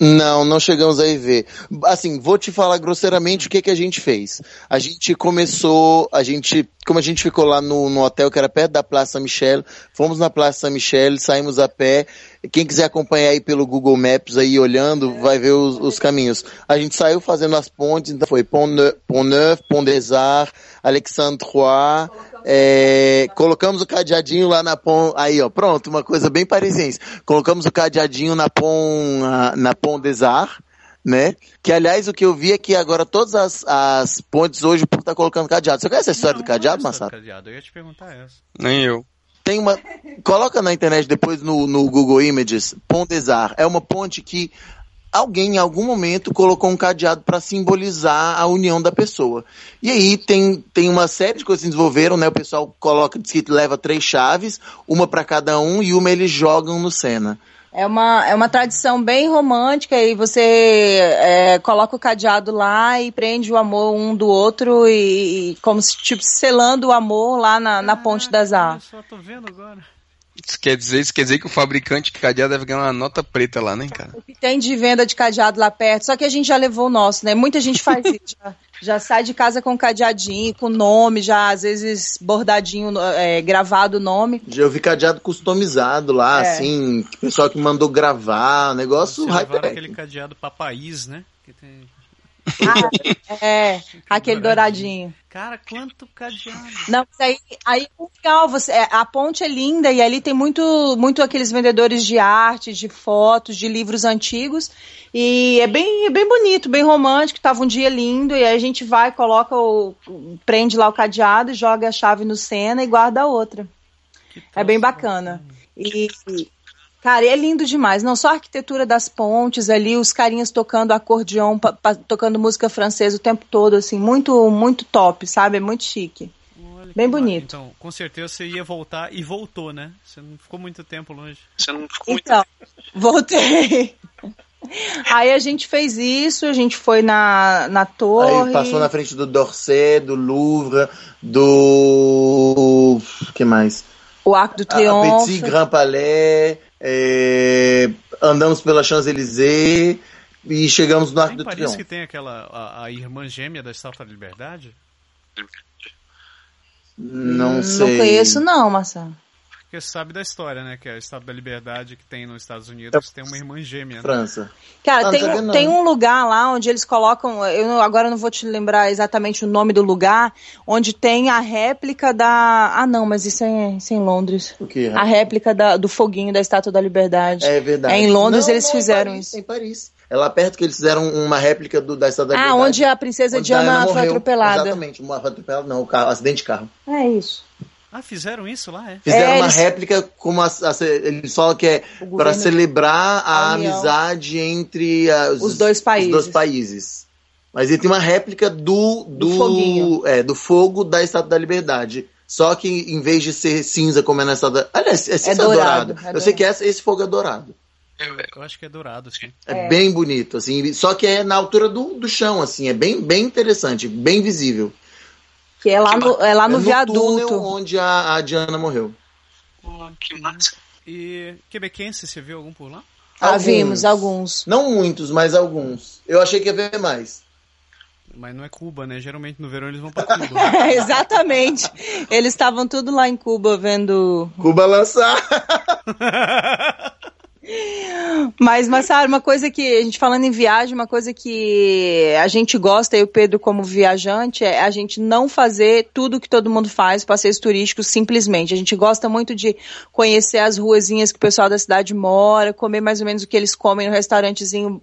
Não, não chegamos aí ver. Assim, vou te falar grosseiramente o que, que a gente fez. A gente começou, a gente, como a gente ficou lá no, no hotel que era perto da Praça Michel, fomos na Praça Michel, saímos a pé. Quem quiser acompanhar aí pelo Google Maps aí olhando, vai ver os, os caminhos. A gente saiu fazendo as pontes, então foi Pont Neuf, Pont, Neuf, Pont des Arts, Alexandre III, é, colocamos o cadeadinho lá na Pont, aí ó, pronto, uma coisa bem parisiense. Colocamos o cadeadinho na Pont, na, na Pont des Arts, né? Que aliás o que eu vi é que agora todas as, as pontes hoje por tá colocando cadeado. Você conhece a história Não, do cadeado, é história Massaro? do cadeado. Eu ia te perguntar essa. Nem eu. Tem uma, coloca na internet depois no, no Google Images, Pont des Arts. É uma ponte que alguém em algum momento colocou um cadeado para simbolizar a união da pessoa. E aí tem, tem uma série de coisas que se desenvolveram, né? O pessoal coloca, diz que leva três chaves, uma para cada um e uma eles jogam no Sena. É uma, é uma tradição bem romântica e você é, coloca o cadeado lá e prende o amor um do outro e, e como se, tipo, selando o amor lá na, na ponte das Olha Artes. só, tô vendo agora. Isso quer dizer, isso quer dizer que o fabricante de cadeado deve ganhar uma nota preta lá, né, cara? O que tem de venda de cadeado lá perto, só que a gente já levou o nosso, né? Muita gente faz *laughs* isso. Já, já sai de casa com cadeadinho, com nome, já às vezes bordadinho, é, gravado o nome. Já eu vi cadeado customizado lá, É. assim, pessoal que mandou gravar, negócio hyper. aquele cadeado pra país, né? Que tem... Ah, é, aquele douradinho. Cara, quanto cadeado. Não, mas aí, aí é legal, você, é, a ponte é linda e ali tem muito, muito aqueles vendedores de arte, de fotos, de livros antigos e é bem, é bem bonito, bem romântico, tava um dia lindo e aí a gente vai, coloca o, prende lá o cadeado, joga a chave no Sena e guarda a outra. É bem bacana. E, cara, e é lindo demais. Não só a arquitetura das pontes ali, os carinhas tocando acordeon, pa- pa- tocando música francesa o tempo todo, assim, muito, muito top, sabe? É muito chique. Olha Bem bonito. Então, com certeza você ia voltar e voltou, né? Você não ficou muito tempo longe. Você não ficou muito Então, voltei. *laughs* Aí a gente fez isso, a gente foi na, na torre. Aí passou na frente do Dorset, do Louvre, do. que mais? O Arco do A Triunfo. Petit Grand Palais, é, andamos pela Champs-Élysées e chegamos no Arco do Triunfo. que tem aquela a, a irmã gêmea da Estátua da Liberdade? Não sei. Não conheço, não, Marcelo. Porque você sabe da história, né? Que a Estátua da Liberdade que tem nos Estados Unidos tem uma irmã gêmea. Né? França. Cara, Ah, tem, não. tem um lugar lá onde eles colocam, eu não- agora não vou te lembrar exatamente o nome do lugar, onde tem a réplica da. Ah, não, mas isso é, isso é em Londres. O que? A réplica da- do foguinho da Estátua da Liberdade. É verdade. É em Londres Não, eles não, fizeram em Paris, isso. Em Paris. É lá perto que eles fizeram uma réplica do, da Estátua da Ah, Liberdade. onde a princesa onde Diana Diana foi atropelada. Exatamente, uma foi atropelada, não, o carro, acidente de carro. É isso. Ah, fizeram isso lá, é? Fizeram É, uma eles- réplica como a, a- eles falam que é para celebrar a, união. amizade entre ah, Os dois países. Os dois países. Mas ele tem uma réplica do do, Do é, do fogo da Estátua da Liberdade. Só que em vez de ser cinza como é na Estátua, aliás, é cinza ou dourado, dourado. é Eu sei que essa, esse fogo é dourado. Eu acho que é dourado, assim. É, É. bem bonito, assim. Só que é na altura do, do chão, assim. É bem, bem interessante, bem visível. Que é lá no, é lá no, é viaduto. túnel onde a, a Diana morreu. Pô, que massa. E quebequense, você viu algum por lá? Ah, Alguns. vimos alguns. Não muitos, mas alguns. Eu achei que ia ver mais. Mas não é Cuba, né? Geralmente no verão eles vão pra *laughs* Cuba. *laughs* Exatamente. Eles estavam tudo lá em Cuba vendo. Cuba lançar. *laughs* Mas, Massaro, uma coisa que, a gente falando em viagem, uma coisa que a gente gosta, e o Pedro como viajante, é a gente não fazer tudo que todo mundo faz, passeios turísticos, simplesmente. A gente gosta muito de conhecer as ruazinhas que o pessoal da cidade mora, comer mais ou menos o que eles comem no restaurantezinho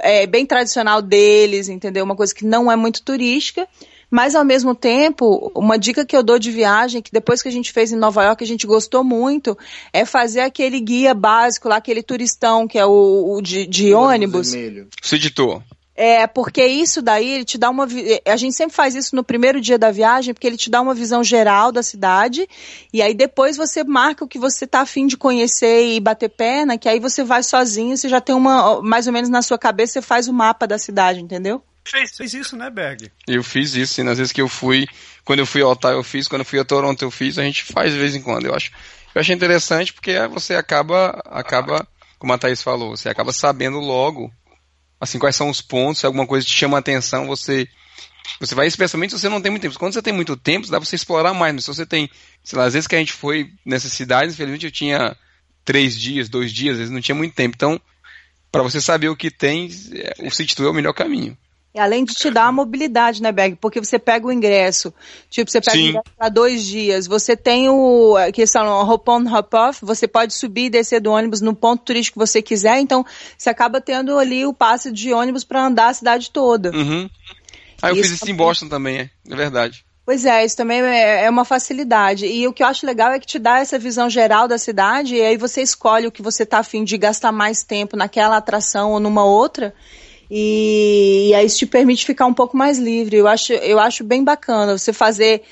é, bem tradicional deles, entendeu? Uma coisa que não é muito turística. Mas ao mesmo tempo, uma dica que eu dou de viagem, que depois que a gente fez em Nova York, a gente gostou muito, é fazer aquele guia básico lá, aquele turistão que é o, o de, de ônibus. Vermelho. Você editou. É, porque isso daí, ele te dá uma. A gente sempre faz isso no primeiro dia da viagem, porque ele te dá uma visão geral da cidade, e aí depois você marca o que você tá afim de conhecer e bater perna, que aí você vai sozinho, você já tem uma. Mais ou menos na sua cabeça, você faz o mapa da cidade, entendeu? Fez, fez isso, né, Berg? Eu fiz isso, sim. Às vezes que eu fui, quando eu fui a Ottawa eu fiz, quando eu fui a Toronto eu fiz, a gente faz de vez em quando, eu acho. Eu achei interessante porque você acaba, acaba, como a Thaís falou, você acaba sabendo logo, assim, quais são os pontos, se alguma coisa te chama a atenção, você você vai, especialmente se você não tem muito tempo. Quando você tem muito tempo, dá pra você explorar mais. Mas se você tem, sei lá, às vezes que a gente foi nessas cidades, infelizmente eu tinha três dias, dois dias, às vezes não tinha muito tempo. Então, para você saber o que tem, é, o City Tour é o melhor caminho. E além de te dar a mobilidade, né, Berg? Porque você pega o ingresso, tipo, você pega Sim. o ingresso para dois dias, você tem o que são hop on, hop off, você pode subir e descer do ônibus no ponto turístico que você quiser, então você acaba tendo ali o passe de ônibus para andar a cidade toda. Uhum. Ah, eu Isso fiz isso em Boston também, é, é verdade. Pois é, isso também é, é uma facilidade. E o que eu acho legal é que te dá essa visão geral da cidade, e aí você escolhe o que você tá afim de gastar mais tempo naquela atração ou numa outra. E, e aí isso te permite ficar um pouco mais livre. Eu acho, eu acho bem bacana você fazer.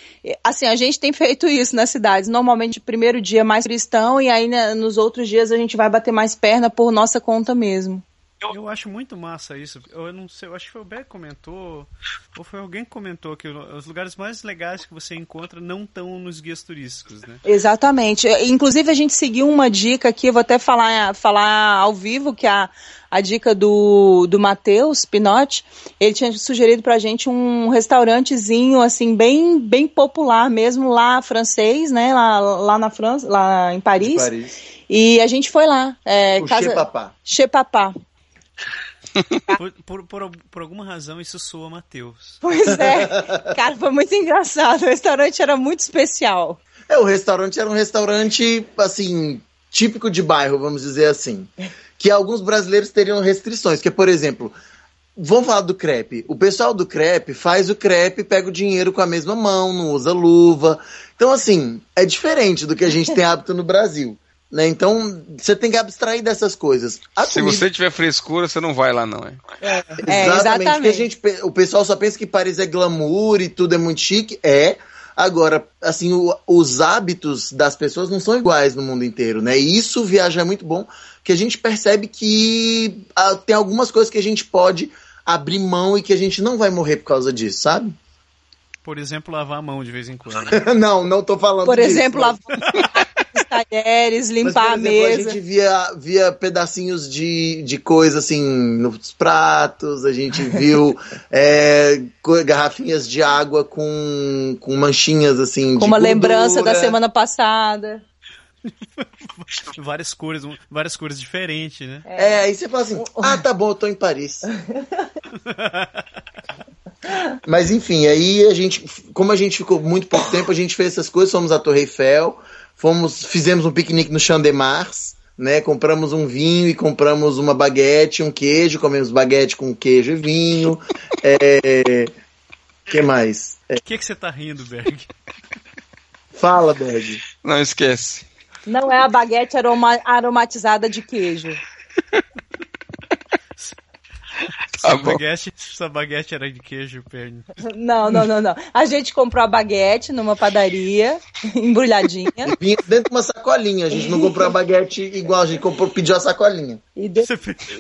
Assim, a gente tem feito isso nas cidades. Normalmente, primeiro dia mais cristão, e aí né, nos outros dias a gente vai bater mais perna por nossa conta mesmo. Eu acho muito massa isso. Eu não sei, eu acho que foi o Beck que comentou, ou foi alguém que comentou que os lugares mais legais que você encontra não estão nos guias turísticos, né? Exatamente. Inclusive, a gente seguiu uma dica aqui, eu vou até falar, falar ao vivo, que a, a dica do, do Matheus Pinotti, ele tinha sugerido pra gente um restaurantezinho, assim, bem, bem popular mesmo, lá francês, né, lá, lá na França, lá em Paris. Paris. E a gente foi lá. É, O casa... Papá. Por, por, por, por alguma razão isso soa Matheus. Pois é. Cara, foi muito engraçado. O restaurante era muito especial. É, o restaurante era um restaurante, assim, típico de bairro, vamos dizer assim. Que alguns brasileiros teriam restrições. Que, por exemplo, vamos falar do crepe. O pessoal do crepe faz o crepe, pega o dinheiro com a mesma mão, não usa luva. Então, assim, é diferente do que a gente tem hábito no Brasil. Né? Então, você tem que abstrair dessas coisas. A Se comida- você tiver frescura, você não vai lá, não, é? É, Exatamente. exatamente. A gente, o pessoal só pensa que Paris é glamour e tudo é muito chique. É. Agora, assim, o- os hábitos das pessoas não são iguais no mundo inteiro, né? E isso viajar é muito bom, que a gente percebe que ah, tem algumas coisas que a gente pode abrir mão e que a gente não vai morrer por causa disso, sabe? Por exemplo, lavar a mão de vez em quando. *laughs* não, não tô falando Por disso, exemplo, mas- lavar talheres, limpar exemplo, a a mesa. gente via, via pedacinhos de, de coisa assim nos pratos, a gente viu *laughs* é, garrafinhas de água com, com manchinhas assim. Com de uma lembrança da gordura. semana passada. *laughs* várias cores, várias cores diferentes, né? É, aí você fala assim: ah, tá bom, eu tô em Paris. *laughs* Mas enfim, aí a gente, como a gente ficou muito pouco tempo, a gente fez essas coisas, fomos à Torre Eiffel, fomos, fizemos um piquenique no Champ de Mars, né? Compramos um vinho e compramos uma baguete, um queijo, comemos baguete com queijo e vinho. *laughs* É, que mais? É, O que, que você tá rindo, Berg? fala, Berg. Não esquece. Não é a baguete aroma- aromatizada de queijo. *laughs* Tá baguete, sua baguete era de queijo, perna. Não, não, não, não. A gente comprou a baguete numa padaria, *laughs* embrulhadinha. Vinha dentro de uma sacolinha, a gente não comprou a baguete igual, a gente comprou, pediu a sacolinha. E de- Você,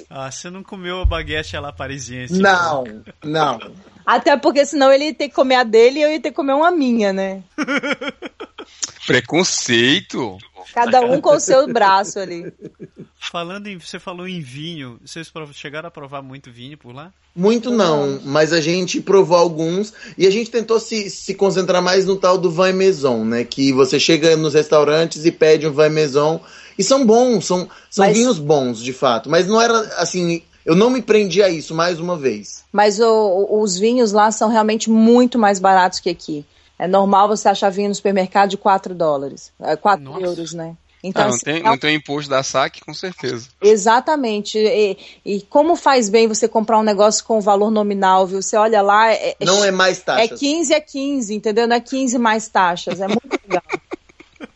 ah, você não comeu a baguete lá parisiense? Não, não. Até porque senão ele ia ter que comer a dele e eu ia ter que comer uma minha, né? *laughs* Preconceito. Cada um com o seu braço ali. Falando em. Você falou em vinho. Vocês chegaram a provar muito vinho por lá? Muito não, mas a gente provou alguns e a gente tentou se, se concentrar mais no tal do vin maison, né? Que você chega nos restaurantes e pede um vin maison e são bons, são, são Mas- vinhos bons, de fato. Mas não era assim, eu não me prendi a isso mais uma vez. Mas o- os vinhos lá são realmente muito mais baratos que aqui. É normal você achar vinho no supermercado de 4 dólares. É 4 Nossa. euros, né? Então, Ah, não, assim, tem, é não tem o imposto da saque, com certeza. Exatamente. E, e como faz bem você comprar um negócio com valor nominal, viu? Você olha lá, é, é, Não é mais é taxas. 15 é 15, entendeu? Não é 15 mais taxas. É muito legal.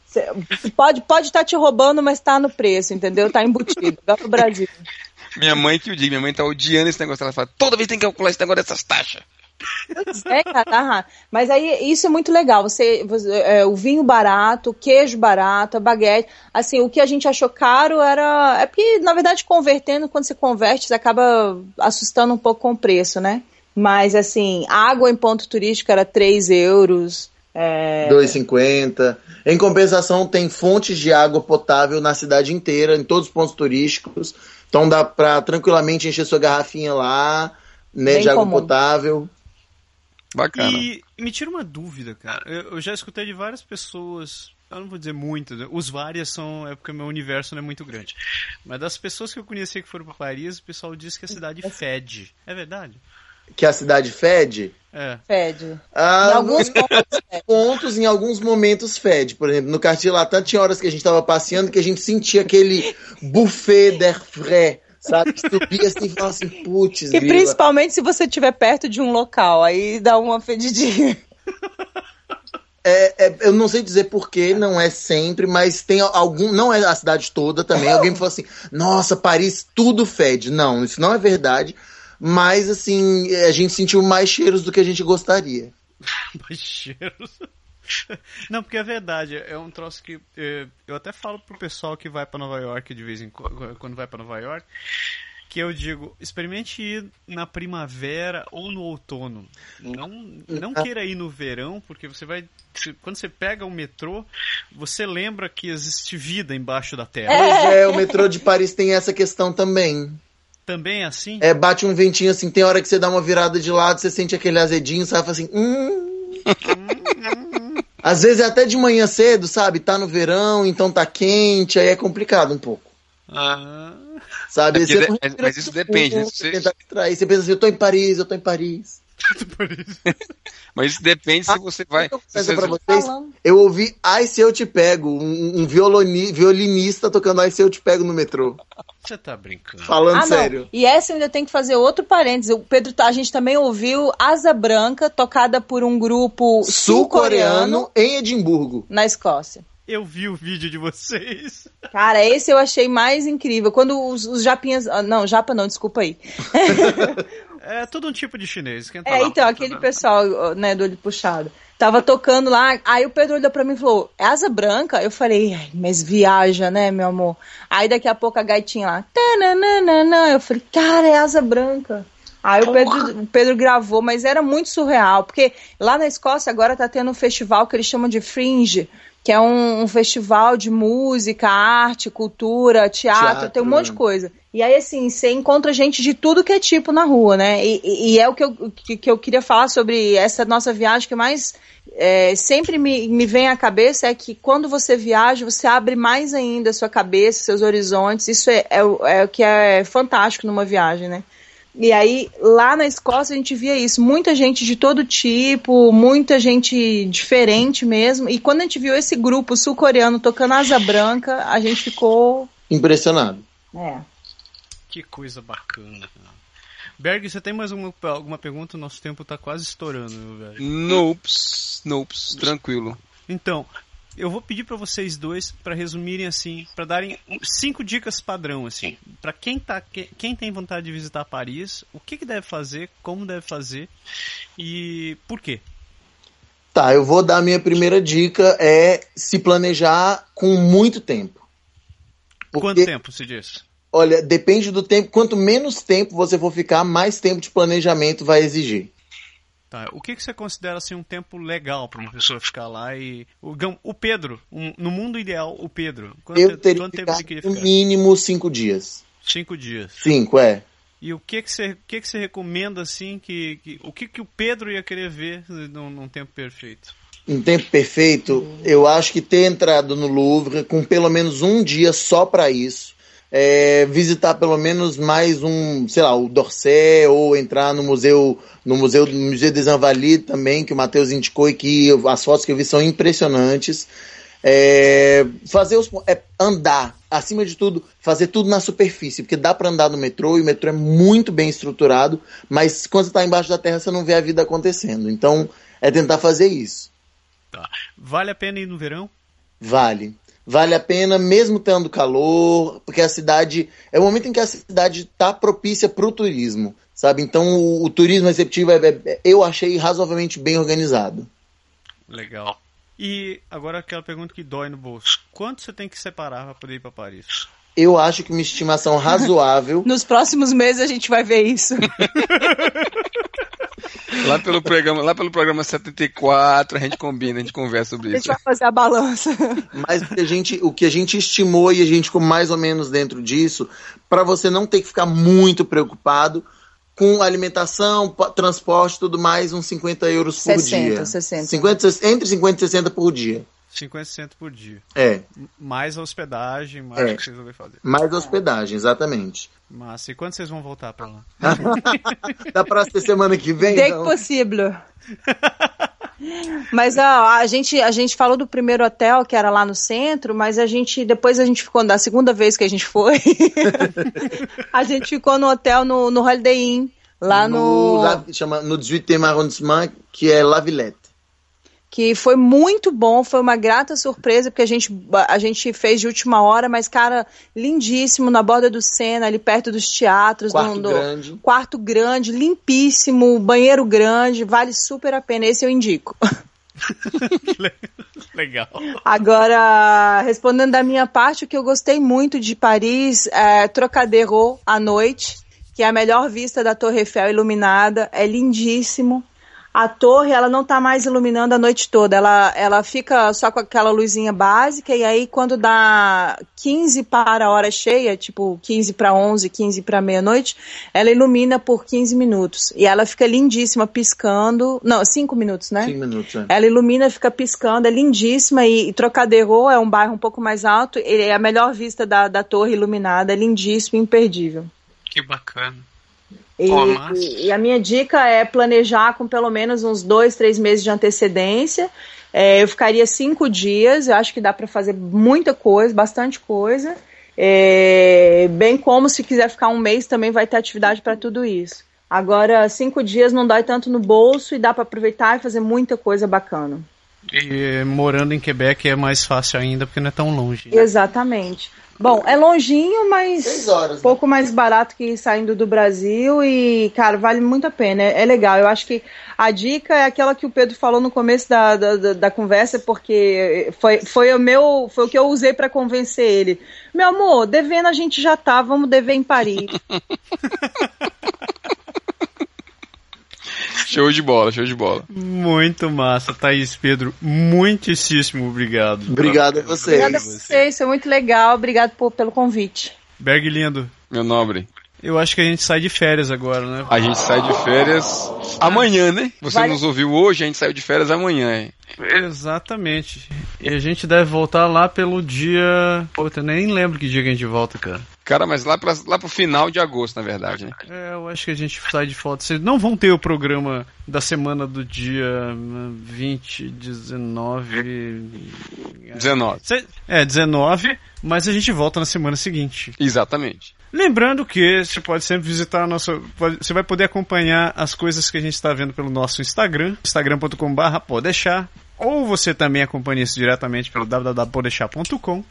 Você pode pode estar te roubando, mas tá no preço, entendeu? Tá embutido. Igual no Brasil. Minha mãe que o diga, minha mãe tá odiando esse negócio. Ela fala, toda vez tem que calcular esse negócio dessas taxas. É, cara, aham. mas aí isso é muito legal. Você, você- é, o vinho barato, o queijo barato, a baguete. Assim, o que a gente achou caro era. É porque, na verdade, convertendo, quando você converte, você acaba assustando um pouco com o preço, né? Mas assim, água em ponto turístico era 3 euros. É... 2,50. Em compensação, tem fontes de água potável na cidade inteira, em todos os pontos turísticos. Então dá pra tranquilamente encher sua garrafinha lá, né, Bem de água comum. potável. Bacana. E me tira uma dúvida, cara. Eu, eu já escutei de várias pessoas, eu não vou dizer muitas, né? os várias são, é porque meu universo não é muito grande. Mas das pessoas que eu conheci que foram pra Paris, o pessoal diz que a cidade fede. É verdade? Que a cidade fede. É. Fede. Ah, Em alguns pontos, *laughs* pontos, em alguns momentos fede. Por exemplo, no Cartier Latam tinha horas que a gente tava passeando que a gente sentia aquele buffet d'air frais, sabe? Que subia assim e falava assim, putz, E grila. principalmente se você estiver perto de um local, aí dá uma fedidinha. *laughs* É, é, eu não sei dizer porquê, não é sempre, mas tem algum. Não é a cidade toda também. Alguém me falou assim: nossa, Paris tudo fede. Não, isso não é verdade. Mas, assim, a gente sentiu mais cheiros do que a gente gostaria. *laughs* Mais cheiros. Não, porque é verdade, é um troço que eh, eu até falo pro pessoal que vai pra Nova York de vez em quando, quando vai pra Nova York, que eu digo, experimente ir na primavera ou no outono. Não, não queira ir no verão, porque você vai. Quando você pega o metrô, você lembra que existe vida embaixo da terra. É, o metrô de Paris tem essa questão também. Também é assim? É, bate um ventinho assim, tem hora que você dá uma virada de lado, você sente aquele azedinho, sabe? Fala assim, hum. Às vezes é até de manhã cedo, sabe? Tá no verão, então tá quente, aí é complicado um pouco. Ah, Sabe? É de- mas- isso depende, né? você Você pensa assim, eu tô em Paris, eu tô em Paris. Por isso. *laughs* Mas isso depende se você vai. Eu se você- pra vocês, eu ouvi Ai Se Eu Te Pego, um, um violoni- violinista tocando Ai Se Eu Te Pego no metrô. Você tá brincando. Falando Ah, sério. não. E essa eu ainda tem que fazer outro parênteses. O Pedro, tá- a gente também ouviu Asa Branca, tocada por um grupo sul-coreano Sul-coreano em Edimburgo. na Escócia. Eu vi o vídeo de vocês. *laughs* Cara, esse eu achei mais incrível. Quando os, os japinhas. ah, Não, japa não, desculpa aí. *laughs* É todo um tipo de chinês. Quem tá É, lá? então, aquele pessoal, né, do olho puxado. Tava tocando lá, aí o Pedro olhou pra mim e falou, é asa branca? Eu falei, "Ai, mas viaja, né, meu amor? Aí daqui a pouco a gaitinha lá, tananana, eu falei, cara, é asa branca. Aí o Pedro, o Pedro gravou, mas era muito surreal, porque lá na Escócia agora tá tendo um festival que eles chamam de Fringe, que é um, um festival de música, arte, cultura, teatro, Teatro, tem um monte de né? coisa. E aí, assim, você encontra gente de tudo que é tipo na rua, né? E, e- é o que eu, que, que eu queria falar sobre essa nossa viagem, que mais é, sempre me, me vem à cabeça é que quando você viaja, você abre mais ainda a sua cabeça, seus horizontes. Isso é, é, o- é o que é fantástico numa viagem, né? E aí, lá na Escócia, a gente via isso. Muita gente de todo tipo, muita gente diferente mesmo. E quando a gente viu esse grupo sul-coreano tocando Asa Branca, a gente ficou. Impressionado. É. Que coisa bacana. cara. Berg, você tem mais uma, alguma pergunta? Nosso tempo tá quase estourando, meu velho. Nopes, nopes, tranquilo. Então, eu vou pedir pra vocês dois pra resumirem assim, pra darem cinco dicas padrão assim, Pra quem tá que- quem tem vontade de visitar Paris, o que, que deve fazer, como deve fazer e por quê? Tá, eu vou dar a minha primeira dica, é se planejar com muito tempo. Porque, Quanto tempo se diz? olha, depende do tempo. Quanto menos tempo você for ficar, mais tempo de planejamento vai exigir. Tá, o que, que você considera assim um tempo legal pra uma pessoa ficar lá e o, o Pedro, um- no mundo ideal, o Pedro, quanto, eu teria quanto tempo ele queria no ficar? mínimo cinco dias. Cinco dias. Cinco, é. E o que que você, o que que você recomenda assim que, que- o que que o Pedro ia querer ver num, num tempo perfeito? Em tempo perfeito, eu acho que ter entrado no Louvre com pelo menos um dia só para isso, é, visitar pelo menos mais um, sei lá, o Dorset ou entrar no museu, no museu, no museu des Invalides também que o Matheus indicou e que eu- as fotos que eu vi são impressionantes. É, fazer os, é, andar, acima de tudo, fazer tudo na superfície, porque dá para andar no metrô e o metrô é muito bem estruturado, mas quando você está embaixo da terra você não vê a vida acontecendo. Então é tentar fazer isso. Tá. Vale a pena ir no verão? Vale. Vale a pena, mesmo tendo calor, porque a cidade. É o momento em que a cidade está propícia para o turismo, sabe? Então o, o turismo receptivo é, é- eu achei razoavelmente bem organizado. Legal. E agora aquela pergunta que dói no bolso. Quanto você tem que separar para poder ir para Paris? Eu acho que uma estimação razoável. *laughs* Nos próximos meses a gente vai ver isso. *laughs* Lá pelo programa, lá pelo programa 74, a gente combina, a gente conversa sobre A gente isso. vai fazer a balança. Mas o que a gente, o que a gente estimou e a gente ficou mais ou menos dentro disso, para você não ter que ficar muito preocupado com alimentação, transporte e tudo mais, uns 50 euros por 60, dia. 60. 50, entre 50 e 60 por dia. 50 centos por dia. É, Mais a hospedagem, mais É. o que vocês vão fazer. mais hospedagem, exatamente. Massa. E quando vocês vão voltar pra lá? *laughs* Dá pra ser semana que vem? Dès que então? possível. *laughs* Mas ó, a gente a gente falou do primeiro hotel que era lá no centro, mas a gente depois a gente ficou da segunda vez que a gente foi, *laughs* a gente ficou no hotel no, no Holiday Inn lá no, La- chama, no 18 arrondissement, que é La Villette. Que foi muito bom, foi uma grata surpresa porque a gente a gente fez de última hora, mas cara lindíssimo na borda do Sena, ali perto dos teatros, Quarto do- do- grande. quarto grande, limpíssimo, banheiro grande, vale super a pena. Esse eu indico. *laughs* Legal. Agora, respondendo da minha parte, o que eu gostei muito de Paris é Trocadero à noite, que é a melhor vista da Torre Eiffel iluminada, é lindíssimo. A torre, ela não tá mais iluminando a noite toda, ela, ela fica só com aquela luzinha básica, e aí quando dá 15 para a hora cheia, tipo 15 para 11, 15 para meia-noite, ela ilumina por 15 minutos. E ela fica lindíssima, piscando. Não, 5 minutos, né? 5 minutos. é. Ela ilumina, fica piscando, é lindíssima. E, e Trocadero é um bairro um pouco mais alto. Ele é a melhor vista da, da torre iluminada, é lindíssimo, imperdível. Que bacana. E, e- e a minha dica é planejar com pelo menos uns dois, três meses de antecedência. É, eu ficaria cinco dias, eu acho que dá para fazer muita coisa, bastante coisa. É, bem como se quiser ficar um mês também vai ter atividade para tudo isso. Agora, cinco dias não dói tanto no bolso e dá para aproveitar e fazer muita coisa bacana. E morando em Quebec é mais fácil ainda porque não é tão longe. né? Exatamente. Bom, é longinho, mas Seis horas, um né? pouco mais barato que saindo do Brasil e, cara, vale muito a pena. É, é legal. Eu acho que a dica é aquela que o Pedro falou no começo da, da, da- da conversa, porque foi, foi o meu, foi o que eu usei para convencer ele. Meu amor, devendo a gente já tá, vamos dever em Paris. *laughs* Show de bola, show de bola. Muito massa, Thaís Pedro. Muitíssimo obrigado. Obrigado a vocês. Obrigada a vocês, foi muito legal. Obrigado por- pelo convite. Berg lindo. Meu nobre. Eu acho que a gente sai de férias agora, né? A gente sai de férias amanhã, né? Você Vai- nos ouviu hoje, a gente saiu de férias amanhã, hein? Exatamente. E a gente deve voltar lá pelo dia. Puta, eu nem lembro que dia que a gente volta, cara. Cara, mas lá, pra, lá pro final de agosto, na verdade, né? É, eu acho que a gente sai de foto. Vocês não vão ter o programa da semana do dia hum, 20, 19. 19. Cê- É, 19, mas a gente volta na semana seguinte. Exatamente. Lembrando que você pode sempre visitar a nossa. pode- Você vai poder acompanhar as coisas que a gente está vendo pelo nosso Instagram, instagram.com.br podeixar. Ou você também acompanha isso diretamente pelo www.podeixar.com.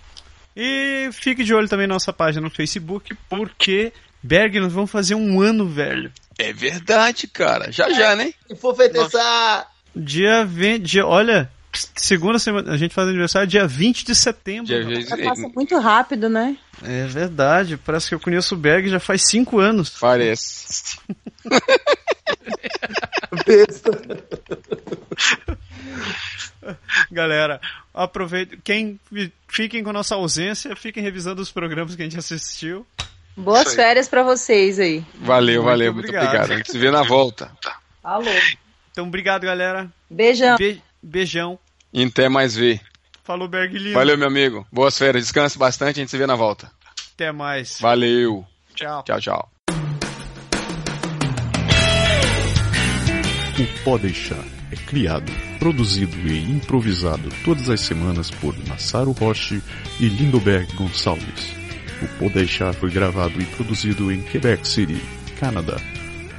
E fique de olho também na nossa página no Facebook, porque Berg, nós vamos fazer um ano, velho. É verdade, cara. Já já, né? Se for festejar. Dia 20. Dia, olha, segunda semana. A gente faz aniversário dia 20 de setembro. Dia. Já passa muito rápido, né? É verdade, parece que eu conheço o Berg já faz 5 anos. Parece. Besta. *laughs* Galera, aproveite. Quem fiquem com a nossa ausência, fiquem revisando os programas que a gente assistiu. Boas férias pra vocês aí. Valeu, Muito valeu. Muito obrigado. obrigado. A gente se vê na volta. Alô. Então, obrigado, galera. Beijão. Be- beijão. E até mais ver. Falou, Berg lindo. Valeu, meu amigo. Boas férias. Descanse bastante. A gente se vê na volta. Até mais. Valeu. Tchau. Tchau, tchau. O Pode Deixar é criado, produzido e improvisado todas as semanas por Massaro Roche e Lindoberg Gonçalves. O Pode Deixar foi gravado e produzido em Quebec City, Canadá.